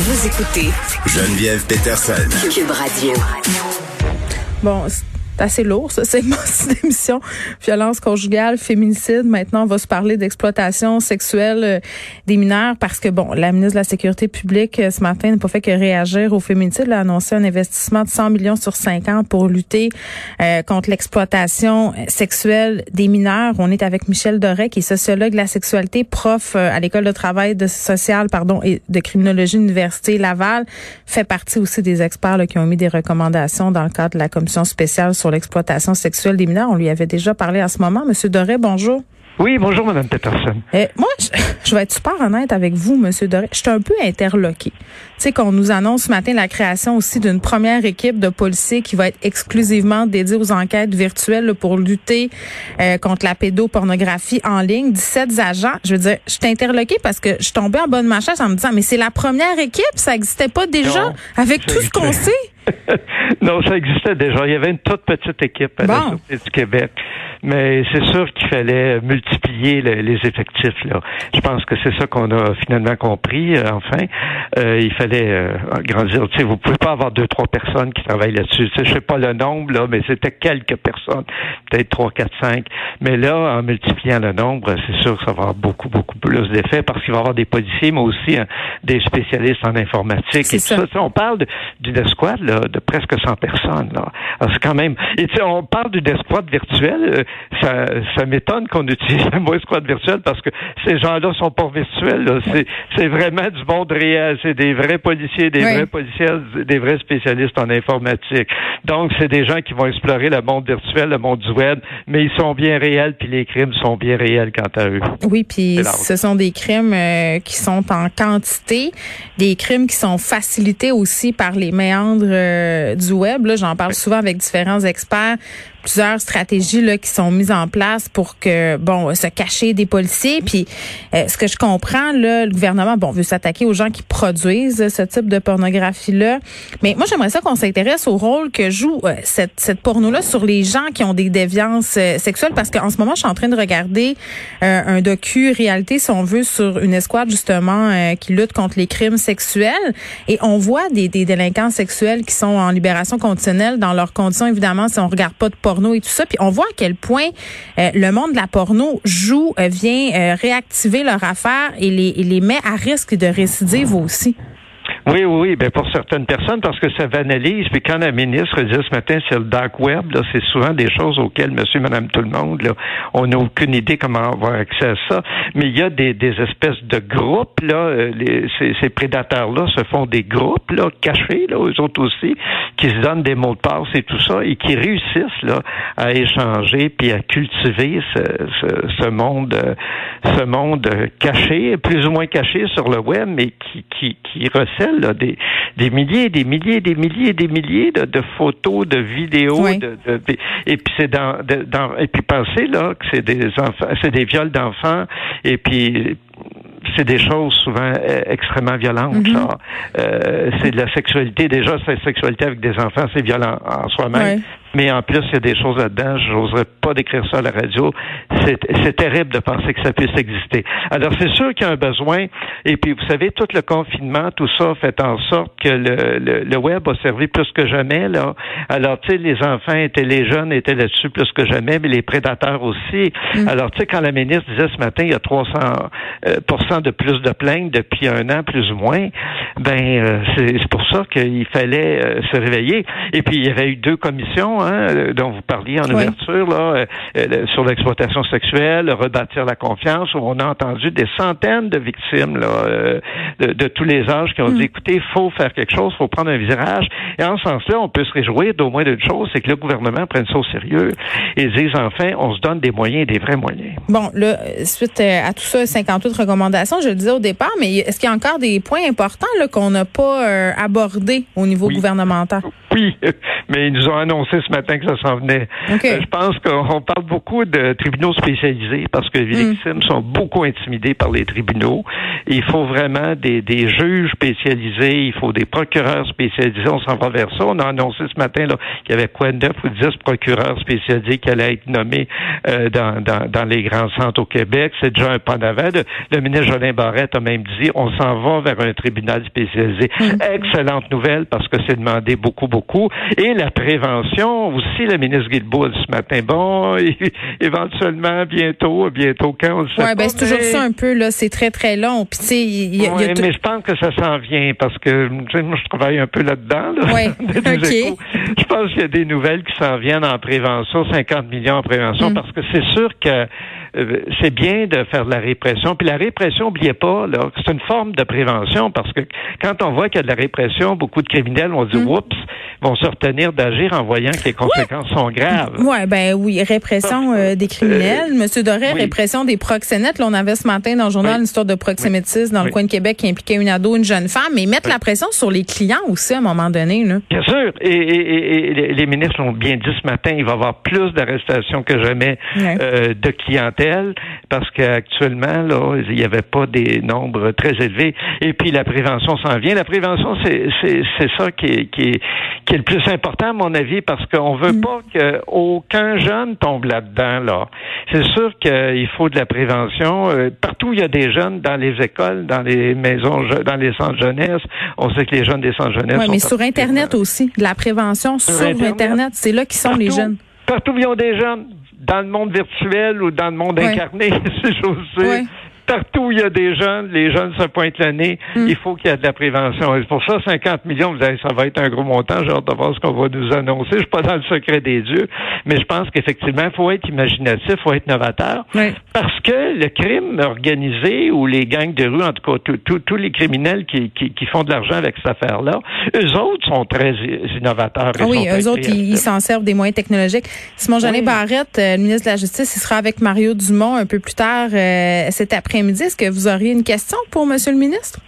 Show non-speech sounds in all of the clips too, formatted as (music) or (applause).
Vous écoutez Geneviève Peterson. Cube Radio. Bon, c'est assez lourd, ça, (laughs) c'est d'émission. Violence conjugale, féminicide. Maintenant, on va se parler d'exploitation sexuelle euh, des mineurs parce que, bon, la ministre de la Sécurité publique, euh, ce matin, n'a pas fait que réagir au féminicide. Elle a annoncé un investissement de 100 millions sur 5 ans pour lutter euh, contre l'exploitation sexuelle des mineurs. On est avec Michel Doré, qui est sociologue de la sexualité, prof à l'École de travail de social, pardon, et de criminologie Université Laval. Fait partie aussi des experts là, qui ont mis des recommandations dans le cadre de la commission spéciale sur l'exploitation sexuelle des mineurs. On lui avait déjà parlé à ce moment. Monsieur Doré, bonjour. Oui, bonjour, Madame Peterson. Euh, moi, je, (laughs) je, vais être super honnête avec vous, Monsieur Doré. Je suis un peu interloqué. Tu sais qu'on nous annonce ce matin la création aussi d'une première équipe de policiers qui va être exclusivement dédiée aux enquêtes virtuelles là, pour lutter euh, contre la pédopornographie en ligne. 17 agents. Je veux dire, je suis interloqué parce que je tombais en bonne de ma chaise en me disant, mais c'est la première équipe, ça n'existait pas déjà Non, avec tout ce qu'on sait? (laughs) (laughs) non, ça existait déjà. Il y avait une toute petite équipe à la Bon. Sûreté du Québec. Mais c'est sûr qu'il fallait multiplier le- les effectifs. Là. Je pense que c'est ça qu'on a finalement compris, euh, enfin. Euh, il fallait euh, grandir. Tu sais, vous pouvez pas avoir deux, trois personnes qui travaillent là-dessus. Je sais pas le nombre, là, mais c'était quelques personnes. Peut-être trois, quatre, cinq. Mais là, en multipliant le nombre, c'est sûr que ça va avoir beaucoup, beaucoup plus d'effets parce qu'il va y avoir des policiers, mais aussi hein, des spécialistes en informatique. Et ça. tout sais, on parle d'une escouade là, de presque 100 personnes. Là. C'est quand même. Et tu sais, on parle d'une escouade virtuelle. euh, Ça, ça m'étonne qu'on utilise le mot escouade virtuelle parce que ces gens-là sont pas virtuels. C'est, vraiment du monde réel. C'est des vrais policiers, des Oui. vrais policiers, des vrais spécialistes en informatique. Donc, c'est des gens qui vont explorer le monde virtuel, le monde du web, mais ils sont bien réels, puis les crimes sont bien réels quant à eux. Oui, puis ce sont des crimes euh, qui sont en quantité, des crimes qui sont facilités aussi par les méandres euh, du web. J'en parle souvent avec différents experts. Plusieurs stratégies là qui sont mises en place pour que bon se cacher des policiers. Puis euh, ce que je comprends là, le gouvernement bon veut s'attaquer aux gens qui produisent ce type de pornographie là. Mais moi j'aimerais ça qu'on s'intéresse au rôle que joue euh, cette cette porno là sur les gens qui ont des déviances euh, sexuelles parce qu'en ce moment je suis en train de regarder euh, un docu réalité si on veut sur une escouade justement euh, qui lutte contre les crimes sexuels et on voit des, des délinquants sexuels qui sont en libération conditionnelle dans leurs conditions évidemment si on regarde pas de et tout ça puis on voit à quel point euh, le monde de la porno joue euh, vient euh, réactiver leur affaire et les, et les met à risque de récidive aussi. Oui, oui, ben pour certaines personnes, parce que ça banalise. Puis quand la ministre dit ce matin sur le dark web, c'est souvent des choses auxquelles monsieur, madame, tout le monde, on n'a aucune idée comment avoir accès à ça. Mais il y a des, espèces de groupes, là, ces prédateurs-là se font des groupes, là, cachés, là, eux autres aussi, qui se donnent des mots de passe et tout ça, et qui réussissent, là, à échanger puis à cultiver ce, ce, ce monde, euh, ce monde caché, plus ou moins caché sur le web, mais qui, qui, qui recèle là, des, des milliers, des milliers, des milliers, des milliers de, de photos, de vidéos, Oui. de, de- et puis c'est dans, dans, et puis pensez là que c'est des enfants, c'est des viols d'enfants, et puis c'est des choses souvent euh, extrêmement violentes. Mhm. Euh, c'est de la sexualité. Déjà, c'est la sexualité avec des enfants, c'est violent en soi-même. Ouais. Mais en plus, il y a des choses là-dedans. J'oserais pas décrire ça à la radio. C'est c'est terrible de penser que ça puisse exister. Alors, c'est sûr qu'il y a un besoin. Et puis, vous savez, tout le confinement, tout ça fait en sorte que le, le, le web a servi plus que jamais. Là. Alors, tu sais, les enfants étaient, les jeunes étaient là-dessus plus que jamais, mais les prédateurs aussi. Alors, tu sais, quand la ministre disait ce matin, il y a 300 euh, pourcent de plus de plaintes depuis un an, plus ou moins, ben, euh, c'est c'est pour ça qu'il fallait euh, se réveiller. Et puis, il y avait eu deux commissions hein, euh, dont vous parliez en Oui. ouverture, là, euh, euh, sur l'exploitation sexuelle, rebâtir la confiance, où on a entendu des centaines de victimes là, euh, de, de tous les âges qui ont dit, écoutez, il faut faire quelque chose, il faut prendre un virage. Et en ce sens-là, on peut se réjouir d'au moins d'une chose, c'est que le gouvernement prenne ça au sérieux et dise, enfin, on se donne des moyens, des vrais moyens. Bon, là, suite à tout ça, 58 recommandations, je le disais au départ, mais est-ce qu'il y a encore des points importants qu'on n'a pas euh, abordés au niveau Oui. gouvernemental? Oui, (laughs) mais ils nous ont annoncé ce matin que ça s'en venait. Euh, je pense qu'on parle beaucoup de tribunaux spécialisés parce que les mm. victimes sont beaucoup intimidées par les tribunaux. Il faut vraiment des, des juges spécialisés, il faut des procureurs spécialisés. On s'en va vers ça. On a annoncé ce matin qu'il y avait quoi, neuf ou dix procureurs spécialisés qui allaient être nommés euh, dans, dans, dans, les grands centres au Québec. C'est déjà un pas d'avant. Le, ministre Jolin Barrette a même dit on s'en va vers un tribunal spécialisé. Mm. Excellente nouvelle parce que c'est demandé beaucoup, beaucoup. Et la prévention aussi, le ministre Guilbault ce matin. Bon, (laughs) éventuellement, bientôt, bientôt quand on le sait ouais, ben, c'est toujours ça un peu, là. C'est très, très long. Puis, tu sais, il y, a, mais je pense que ça s'en vient parce que, moi, je travaille un peu là-dedans, là. Ouais. (laughs) OK. (laughs) Je pense qu'il y a des nouvelles qui s'en viennent en prévention, 50 millions en prévention, mm. parce que c'est sûr que euh, c'est bien de faire de la répression. Puis la répression, n'oubliez pas, c'est une forme de prévention parce que quand on voit qu'il y a de la répression, beaucoup de criminels vont dire, mm. oups, vont se retenir d'agir en voyant que les conséquences sont graves. Ouais, ben oui, répression euh, des criminels. Euh, Monsieur Doré, répression des proxénètes. Là, on avait ce matin dans le journal une histoire de proxénétisme dans le coin de Québec qui impliquait une ado, une jeune femme, mais mettre la pression sur les clients aussi à un moment donné. Là. Bien sûr. Et, les ministres l'ont bien dit ce matin, il va y avoir plus d'arrestations que jamais de clientèle parce qu'actuellement, là, il n'y avait pas des nombres très élevés. Et puis la prévention s'en vient. La prévention, c'est, ça qui est, qui, est, qui est le plus important, à mon avis, parce qu'on veut mm. pas qu'aucun jeune tombe là-dedans. Là. C'est sûr qu'il faut de la prévention. Euh, partout, il y a des jeunes dans les écoles, dans les maisons, dans les centres jeunesse. On sait que les jeunes des centres jeunesse. Oui, mais sur Internet aussi, de la prévention sur, Internet, c'est là qui sont les jeunes. Partout, il y a des jeunes dans le monde virtuel ou dans le monde incarné, si j'ose dire partout où il y a des jeunes, les jeunes se pointent le nez. Hmm. Il faut qu'il y ait de la prévention. Et pour ça, 50 millions, vous savez, ça va être un gros montant. J'ai hâte de voir ce qu'on va nous annoncer. Je suis pas dans le secret des dieux, mais je pense qu'effectivement, il faut être imaginatif, il faut être novateur. Parce que le crime organisé ou les gangs de rue, en tout cas, tous les criminels qui, qui, font de l'argent avec cette affaire-là, eux autres sont très innovateurs. Ah oui, eux autres, ils s'en servent des moyens technologiques. Simon Jeannet Barrette, euh, le ministre de la Justice, il sera avec Mario Dumont un peu plus tard euh, cet après midi Est-ce que vous auriez une question pour Monsieur le ministre?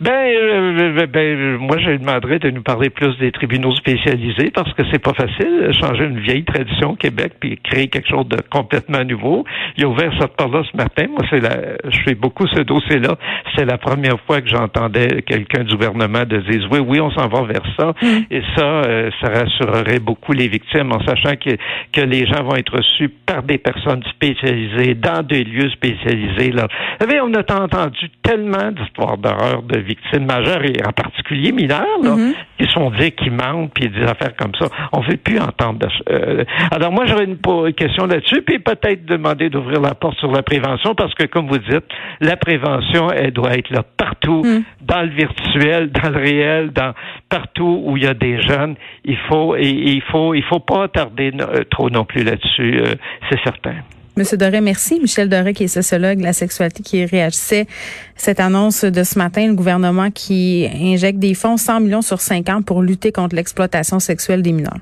Ben, euh, euh, ben, moi, je lui demanderais de nous parler plus des tribunaux spécialisés parce que c'est pas facile de changer une vieille tradition au Québec puis créer quelque chose de complètement nouveau. Il a ouvert cette part-là ce matin. Moi, c'est la, je fais beaucoup ce dossier-là. C'est la première fois que j'entendais quelqu'un du gouvernement de dire oui, oui, on s'en va vers ça. Mm. Et ça, euh, ça rassurerait beaucoup les victimes en sachant que, que les gens vont être reçus par des personnes spécialisées dans des lieux spécialisés. Là. Vous savez, on a entendu tellement d'histoires d'horreur de victimes majeures et en particulier mineures, là, mm-hmm. qui sont dit qu'ils mentent puis des affaires comme ça. On ne veut plus entendre. Euh, alors moi j'aurais une, question là-dessus puis peut-être demander d'ouvrir la porte sur la prévention parce que comme vous dites, la prévention elle doit être là partout, mm. dans le virtuel, dans le réel, dans partout où il y a des jeunes. Il faut et, il faut il faut pas tarder euh, trop non plus là-dessus, euh, c'est certain. Monsieur Doré, merci. Michel Doré, qui est sociologue, la sexualité, qui réagissait cette annonce de ce matin, le gouvernement qui injecte des fonds 100 millions sur 5 ans pour lutter contre l'exploitation sexuelle des mineurs.